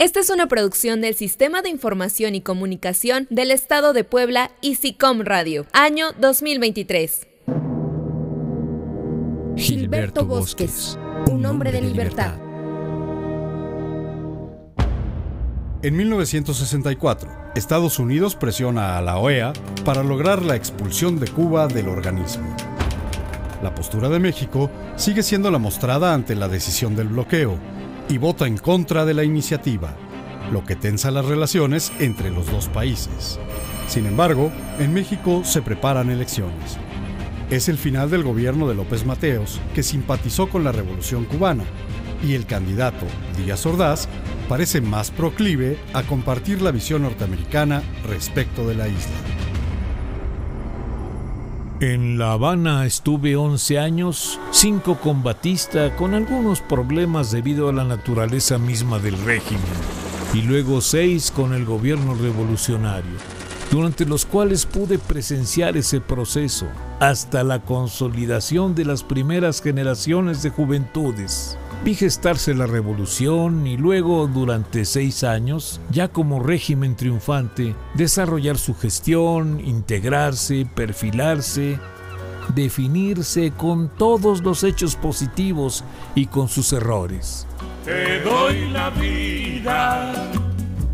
Esta es una producción del Sistema de Información y Comunicación del Estado de Puebla y SICOM Radio, año 2023. Gilberto Bosques, un hombre de libertad. En 1964, Estados Unidos presiona a la OEA para lograr la expulsión de Cuba del organismo. La postura de México sigue siendo la mostrada ante la decisión del bloqueo, y vota en contra de la iniciativa, lo que tensa las relaciones entre los dos países. Sin embargo, en México se preparan elecciones. Es el final del gobierno de López Mateos, que simpatizó con la revolución cubana, y el candidato Díaz Ordaz parece más proclive a compartir la visión norteamericana respecto de la isla. En La Habana estuve 11 años, cinco con Batista, con algunos problemas debido a la naturaleza misma del régimen, y luego seis con el gobierno revolucionario, durante los cuales pude presenciar ese proceso hasta la consolidación de las primeras generaciones de juventudes. Vi gestarse la revolución y luego, durante seis años, ya como régimen triunfante, desarrollar su gestión, integrarse, perfilarse, definirse con todos los hechos positivos y con sus errores. Te doy la vida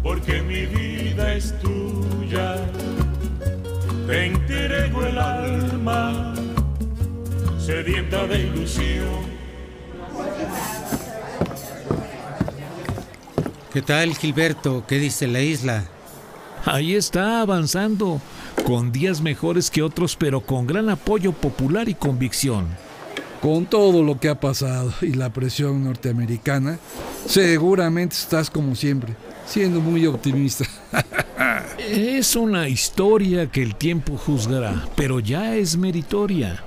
porque mi vida es tuya. Te entrego el alma sedienta de ilusión ¿Qué tal, Gilberto? ¿Qué dice la isla? Ahí está avanzando, con días mejores que otros, pero con gran apoyo popular y convicción. Con todo lo que ha pasado y la presión norteamericana, seguramente estás como siempre, siendo muy optimista. es una historia que el tiempo juzgará, pero ya es meritoria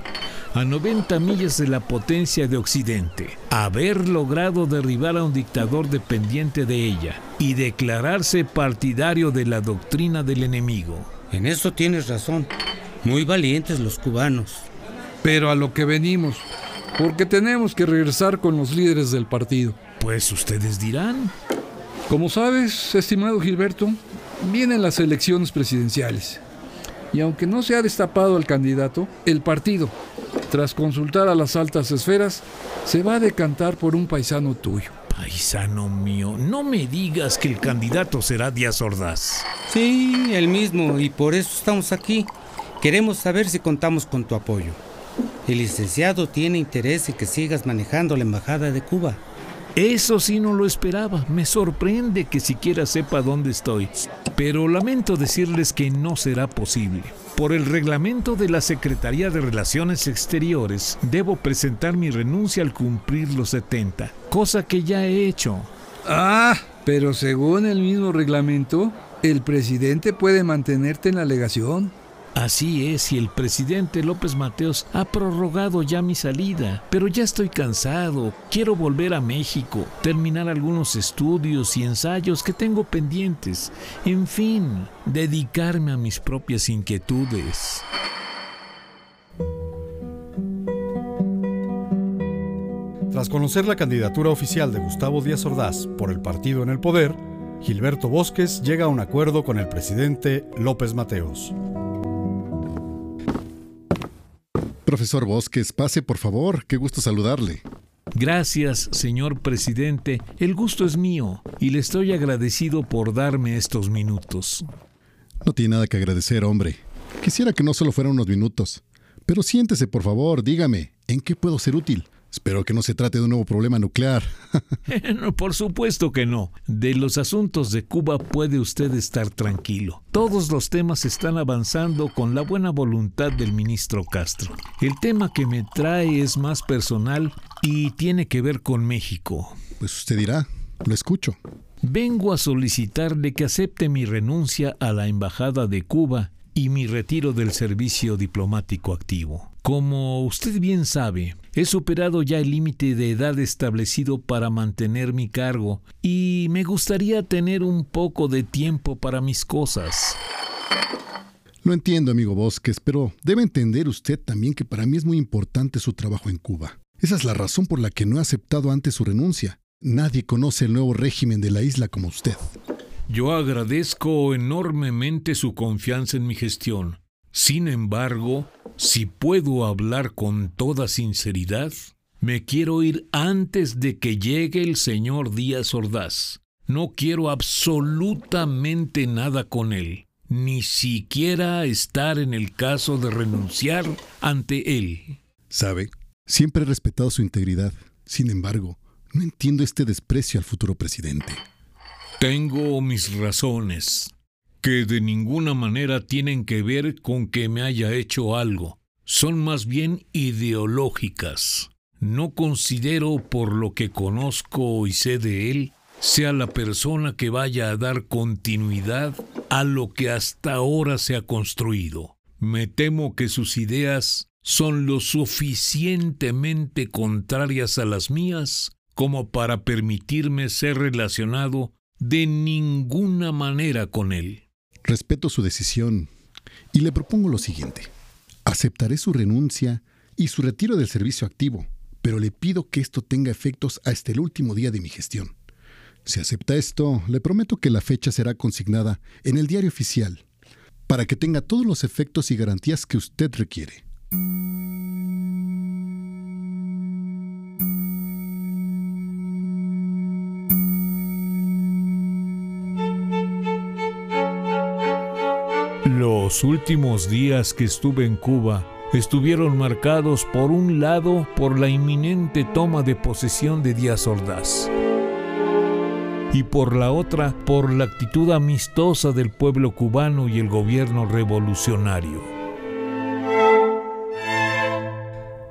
a 90 millas de la potencia de Occidente, haber logrado derribar a un dictador dependiente de ella y declararse partidario de la doctrina del enemigo. En eso tienes razón. Muy valientes los cubanos. Pero a lo que venimos, porque tenemos que regresar con los líderes del partido. Pues ustedes dirán. Como sabes, estimado Gilberto, vienen las elecciones presidenciales. Y aunque no se ha destapado el candidato, el partido, tras consultar a las altas esferas, se va a decantar por un paisano tuyo. Paisano mío, no me digas que el candidato será Díaz Ordaz. Sí, el mismo, y por eso estamos aquí. Queremos saber si contamos con tu apoyo. El licenciado tiene interés en que sigas manejando la Embajada de Cuba. Eso sí no lo esperaba. Me sorprende que siquiera sepa dónde estoy. Pero lamento decirles que no será posible. Por el reglamento de la Secretaría de Relaciones Exteriores, debo presentar mi renuncia al cumplir los 70, cosa que ya he hecho. Ah, pero según el mismo reglamento, el presidente puede mantenerte en la legación. Así es, y el presidente López Mateos ha prorrogado ya mi salida, pero ya estoy cansado, quiero volver a México, terminar algunos estudios y ensayos que tengo pendientes, en fin, dedicarme a mis propias inquietudes. Tras conocer la candidatura oficial de Gustavo Díaz Ordaz por el partido en el poder, Gilberto Bosques llega a un acuerdo con el presidente López Mateos. Profesor Bosques, pase por favor, qué gusto saludarle. Gracias, señor presidente. El gusto es mío y le estoy agradecido por darme estos minutos. No tiene nada que agradecer, hombre. Quisiera que no solo fueran unos minutos. Pero siéntese, por favor, dígame, ¿en qué puedo ser útil? Espero que no se trate de un nuevo problema nuclear. por supuesto que no. De los asuntos de Cuba puede usted estar tranquilo. Todos los temas están avanzando con la buena voluntad del ministro Castro. El tema que me trae es más personal y tiene que ver con México. Pues usted dirá, lo escucho. Vengo a solicitarle que acepte mi renuncia a la Embajada de Cuba y mi retiro del servicio diplomático activo. Como usted bien sabe, he superado ya el límite de edad establecido para mantener mi cargo y me gustaría tener un poco de tiempo para mis cosas. Lo entiendo, amigo Bosques, pero debe entender usted también que para mí es muy importante su trabajo en Cuba. Esa es la razón por la que no he aceptado antes su renuncia. Nadie conoce el nuevo régimen de la isla como usted. Yo agradezco enormemente su confianza en mi gestión. Sin embargo, si puedo hablar con toda sinceridad, me quiero ir antes de que llegue el señor Díaz Ordaz. No quiero absolutamente nada con él, ni siquiera estar en el caso de renunciar ante él. ¿Sabe? Siempre he respetado su integridad. Sin embargo, no entiendo este desprecio al futuro presidente. Tengo mis razones, que de ninguna manera tienen que ver con que me haya hecho algo. Son más bien ideológicas. No considero, por lo que conozco y sé de él, sea la persona que vaya a dar continuidad a lo que hasta ahora se ha construido. Me temo que sus ideas son lo suficientemente contrarias a las mías como para permitirme ser relacionado de ninguna manera con él. Respeto su decisión y le propongo lo siguiente. Aceptaré su renuncia y su retiro del servicio activo, pero le pido que esto tenga efectos hasta el último día de mi gestión. Si acepta esto, le prometo que la fecha será consignada en el diario oficial, para que tenga todos los efectos y garantías que usted requiere. Los últimos días que estuve en Cuba estuvieron marcados por un lado por la inminente toma de posesión de Díaz Ordaz y por la otra por la actitud amistosa del pueblo cubano y el gobierno revolucionario.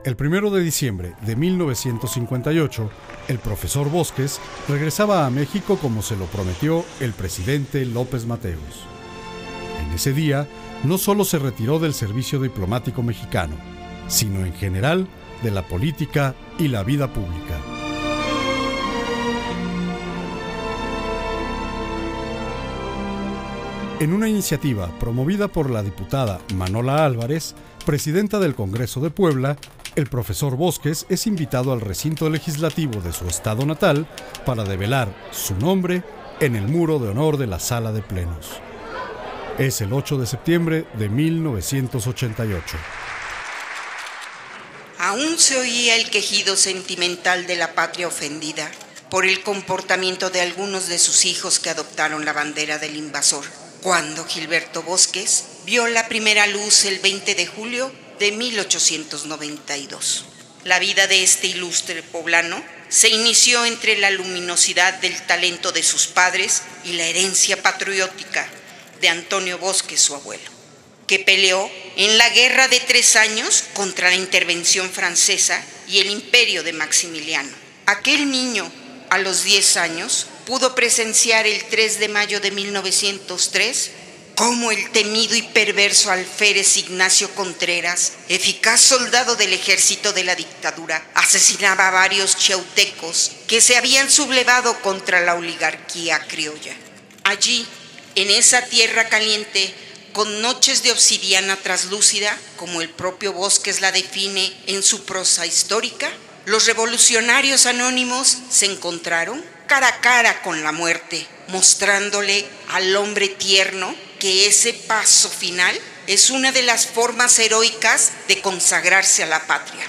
El primero de diciembre de 1958, el profesor Bosques regresaba a México como se lo prometió el presidente López Mateos. En ese día, no solo se retiró del servicio diplomático mexicano, sino en general de la política y la vida pública. En una iniciativa promovida por la diputada Manola Álvarez, presidenta del Congreso de Puebla, el profesor Bosques es invitado al recinto legislativo de su estado natal para develar su nombre en el muro de honor de la sala de plenos. Es el 8 de septiembre de 1988. Aún se oía el quejido sentimental de la patria ofendida por el comportamiento de algunos de sus hijos que adoptaron la bandera del invasor cuando Gilberto Bosques vio la primera luz el 20 de julio de 1892. La vida de este ilustre poblano se inició entre la luminosidad del talento de sus padres y la herencia patriótica de Antonio Bosques, su abuelo, que peleó en la Guerra de Tres Años contra la intervención francesa y el imperio de Maximiliano. Aquel niño, a los 10 años, pudo presenciar el 3 de mayo de 1903 cómo el temido y perverso alférez Ignacio Contreras, eficaz soldado del ejército de la dictadura, asesinaba a varios chautecos que se habían sublevado contra la oligarquía criolla. Allí, en esa tierra caliente, con noches de obsidiana traslúcida, como el propio Bosques la define en su prosa histórica, los revolucionarios anónimos se encontraron cara a cara con la muerte, mostrándole al hombre tierno que ese paso final es una de las formas heroicas de consagrarse a la patria.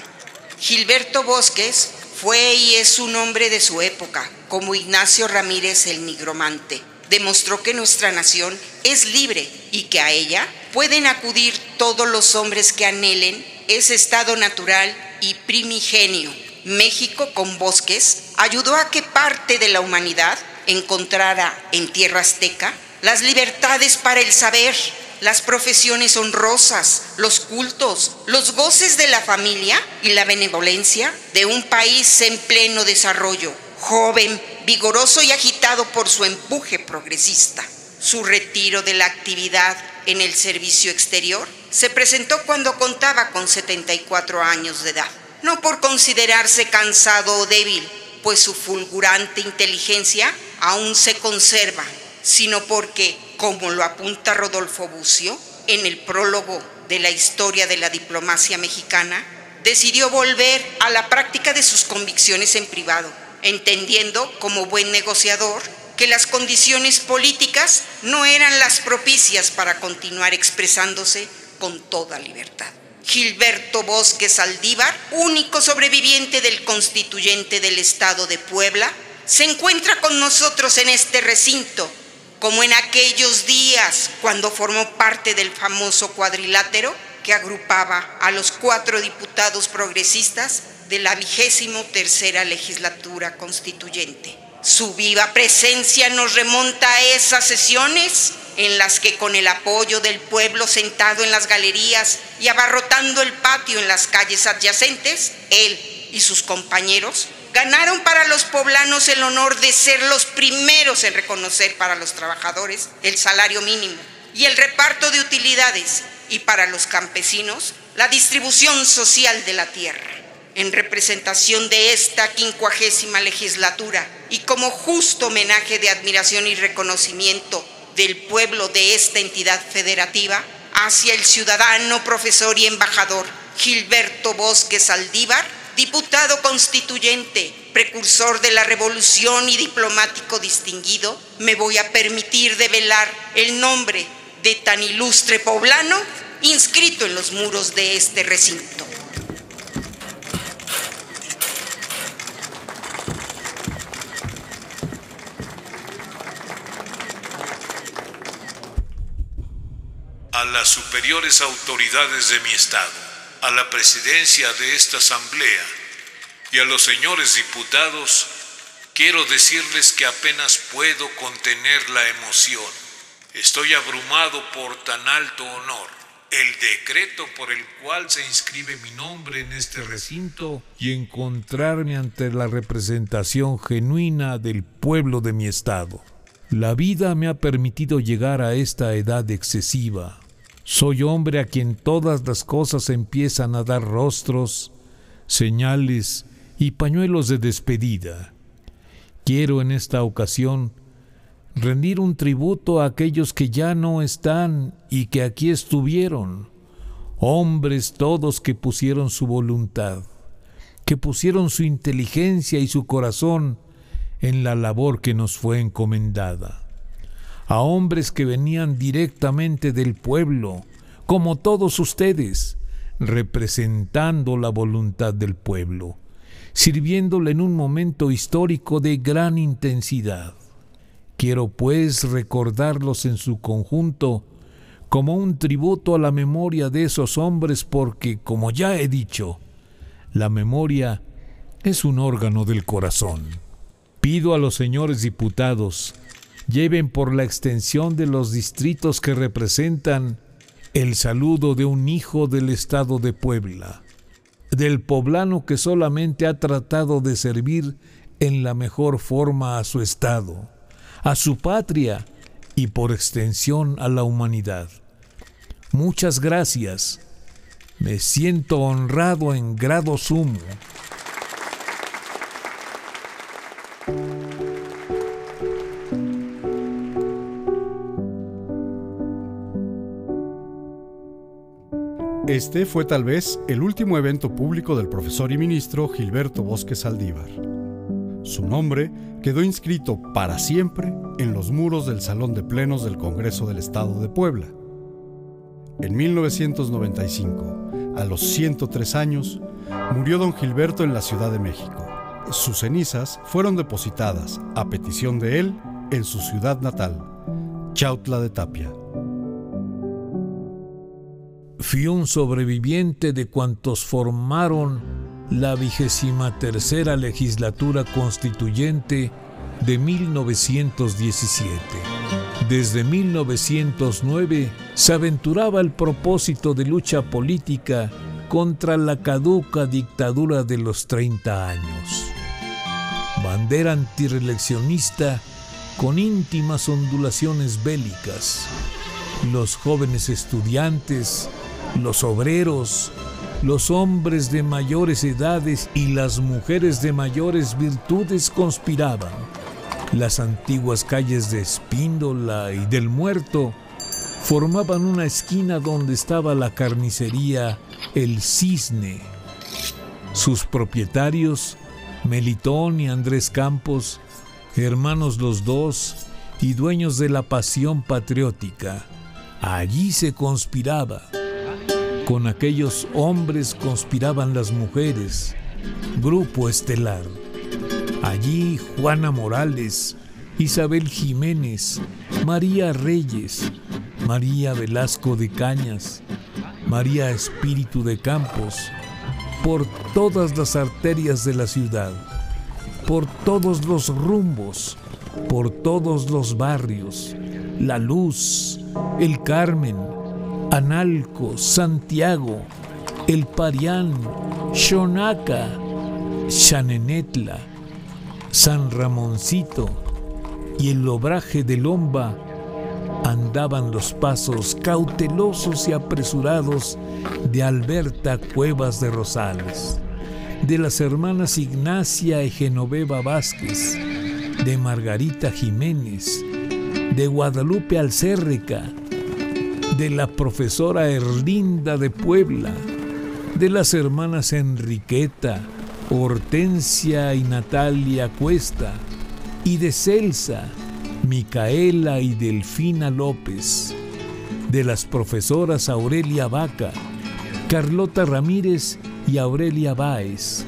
Gilberto Bosques fue y es un hombre de su época, como Ignacio Ramírez el nigromante. Demostró que nuestra nación es libre y que a ella pueden acudir todos los hombres que anhelen ese estado natural y primigenio. México con bosques ayudó a que parte de la humanidad encontrara en tierra azteca las libertades para el saber, las profesiones honrosas, los cultos, los goces de la familia y la benevolencia de un país en pleno desarrollo, joven, vigoroso y agitado por su empuje progresista. Su retiro de la actividad en el servicio exterior se presentó cuando contaba con 74 años de edad no por considerarse cansado o débil, pues su fulgurante inteligencia aún se conserva, sino porque, como lo apunta Rodolfo Bucio en el prólogo de la historia de la diplomacia mexicana, decidió volver a la práctica de sus convicciones en privado entendiendo como buen negociador que las condiciones políticas no eran las propicias para continuar expresándose con toda libertad. Gilberto Bosque Saldívar, único sobreviviente del constituyente del Estado de Puebla, se encuentra con nosotros en este recinto, como en aquellos días cuando formó parte del famoso cuadrilátero que agrupaba a los cuatro diputados progresistas de la vigésimo tercera legislatura constituyente. Su viva presencia nos remonta a esas sesiones en las que con el apoyo del pueblo sentado en las galerías y abarrotando el patio en las calles adyacentes, él y sus compañeros ganaron para los poblanos el honor de ser los primeros en reconocer para los trabajadores el salario mínimo y el reparto de utilidades y para los campesinos la distribución social de la tierra. En representación de esta quincuagésima legislatura y como justo homenaje de admiración y reconocimiento del pueblo de esta entidad federativa hacia el ciudadano, profesor y embajador Gilberto Bosque Saldívar, diputado constituyente, precursor de la revolución y diplomático distinguido, me voy a permitir develar el nombre de tan ilustre poblano inscrito en los muros de este recinto. Las superiores autoridades de mi Estado, a la presidencia de esta Asamblea y a los señores diputados, quiero decirles que apenas puedo contener la emoción. Estoy abrumado por tan alto honor. El decreto por el cual se inscribe mi nombre en este recinto y encontrarme ante la representación genuina del pueblo de mi estado. La vida me ha permitido llegar a esta edad excesiva. Soy hombre a quien todas las cosas empiezan a dar rostros, señales y pañuelos de despedida. Quiero en esta ocasión rendir un tributo a aquellos que ya no están y que aquí estuvieron, hombres todos que pusieron su voluntad, que pusieron su inteligencia y su corazón en la labor que nos fue encomendada, a hombres que venían directamente del pueblo, como todos ustedes, representando la voluntad del pueblo, sirviéndole en un momento histórico de gran intensidad. Quiero pues recordarlos en su conjunto como un tributo a la memoria de esos hombres porque, como ya he dicho, la memoria es un órgano del corazón. Pido a los señores diputados lleven por la extensión de los distritos que representan el saludo de un hijo del estado de Puebla, del poblano que solamente ha tratado de servir en la mejor forma a su estado a su patria y por extensión a la humanidad. Muchas gracias. Me siento honrado en grado sumo. Este fue tal vez el último evento público del profesor y ministro Gilberto Bosque Saldívar. Su nombre quedó inscrito para siempre en los muros del Salón de Plenos del Congreso del Estado de Puebla. En 1995, a los 103 años, murió don Gilberto en la Ciudad de México. Sus cenizas fueron depositadas, a petición de él, en su ciudad natal, Chautla de Tapia. Fui un sobreviviente de cuantos formaron la vigésima tercera legislatura constituyente de 1917. Desde 1909 se aventuraba el propósito de lucha política contra la caduca dictadura de los 30 años. Bandera antireleccionista con íntimas ondulaciones bélicas. Los jóvenes estudiantes, los obreros, los hombres de mayores edades y las mujeres de mayores virtudes conspiraban. Las antiguas calles de Espíndola y del Muerto formaban una esquina donde estaba la carnicería El Cisne. Sus propietarios Melitón y Andrés Campos, hermanos los dos y dueños de la pasión patriótica. Allí se conspiraba. Con aquellos hombres conspiraban las mujeres, grupo estelar. Allí Juana Morales, Isabel Jiménez, María Reyes, María Velasco de Cañas, María Espíritu de Campos, por todas las arterias de la ciudad, por todos los rumbos, por todos los barrios, La Luz, El Carmen, Analco, Santiago, El Parián, Xonaca, Xanenetla, San Ramoncito y el obraje de Lomba andaban los pasos cautelosos y apresurados de Alberta Cuevas de Rosales, de las hermanas Ignacia y Genoveva Vázquez, de Margarita Jiménez, de Guadalupe Alcérreca, de la profesora Erlinda de Puebla, de las hermanas Enriqueta, Hortensia y Natalia Cuesta, y de Celsa, Micaela y Delfina López, de las profesoras Aurelia Vaca, Carlota Ramírez y Aurelia Báez,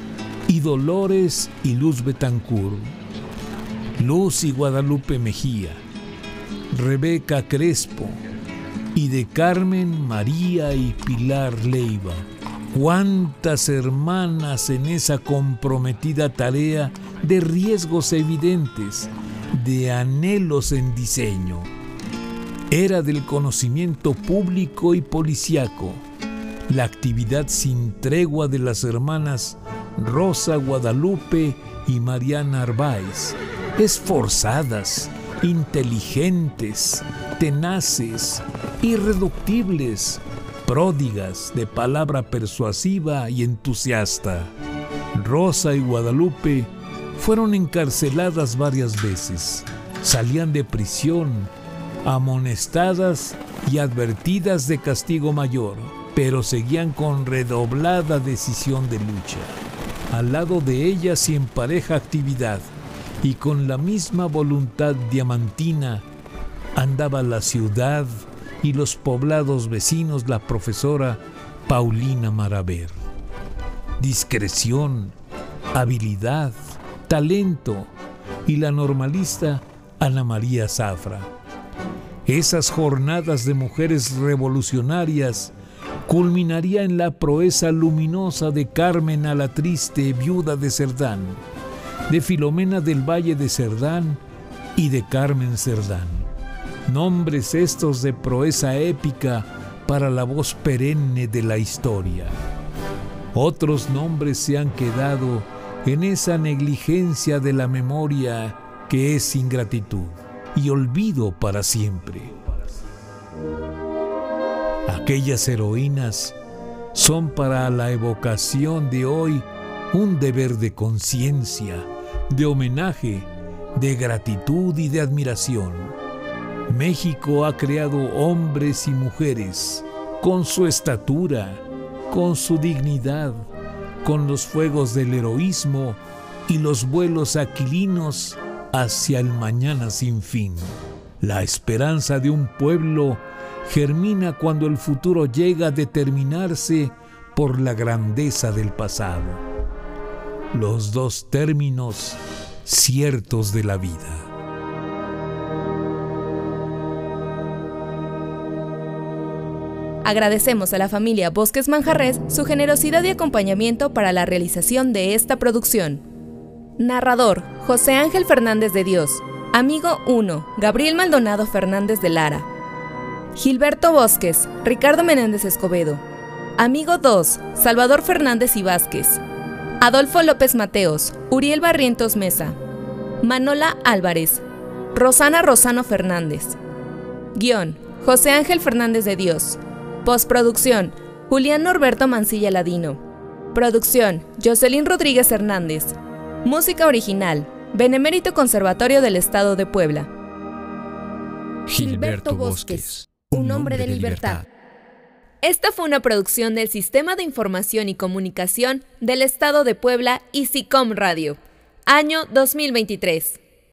y Dolores y Luz Betancur, Luz y Guadalupe Mejía, Rebeca Crespo, y de Carmen, María y Pilar Leiva. Cuántas hermanas en esa comprometida tarea de riesgos evidentes, de anhelos en diseño. Era del conocimiento público y policiaco, la actividad sin tregua de las hermanas Rosa Guadalupe y Mariana Arbaez, esforzadas, inteligentes, tenaces, irreductibles, pródigas de palabra persuasiva y entusiasta. Rosa y Guadalupe fueron encarceladas varias veces, salían de prisión, amonestadas y advertidas de castigo mayor, pero seguían con redoblada decisión de lucha. Al lado de ellas y en pareja actividad, y con la misma voluntad diamantina, andaba la ciudad y los poblados vecinos la profesora Paulina Maraver. Discreción, habilidad, talento y la normalista Ana María Zafra. Esas jornadas de mujeres revolucionarias culminaría en la proeza luminosa de Carmen a la triste viuda de Cerdán, de Filomena del Valle de Cerdán y de Carmen Cerdán. Nombres estos de proeza épica para la voz perenne de la historia. Otros nombres se han quedado en esa negligencia de la memoria que es ingratitud y olvido para siempre. Aquellas heroínas son para la evocación de hoy un deber de conciencia, de homenaje, de gratitud y de admiración. México ha creado hombres y mujeres con su estatura, con su dignidad, con los fuegos del heroísmo y los vuelos aquilinos hacia el mañana sin fin. La esperanza de un pueblo germina cuando el futuro llega a determinarse por la grandeza del pasado. Los dos términos ciertos de la vida. Agradecemos a la familia Bosques Manjarres su generosidad y acompañamiento para la realización de esta producción. Narrador, José Ángel Fernández de Dios. Amigo 1, Gabriel Maldonado Fernández de Lara. Gilberto Bosques, Ricardo Menéndez Escobedo. Amigo 2, Salvador Fernández y Vázquez. Adolfo López Mateos, Uriel Barrientos Mesa. Manola Álvarez. Rosana Rosano Fernández. Guión, José Ángel Fernández de Dios. Postproducción, Julián Norberto Mancilla Ladino. Producción, Jocelyn Rodríguez Hernández. Música original, Benemérito Conservatorio del Estado de Puebla. Gilberto Bosques, un hombre de libertad. Esta fue una producción del Sistema de Información y Comunicación del Estado de Puebla y SICOM Radio, año 2023.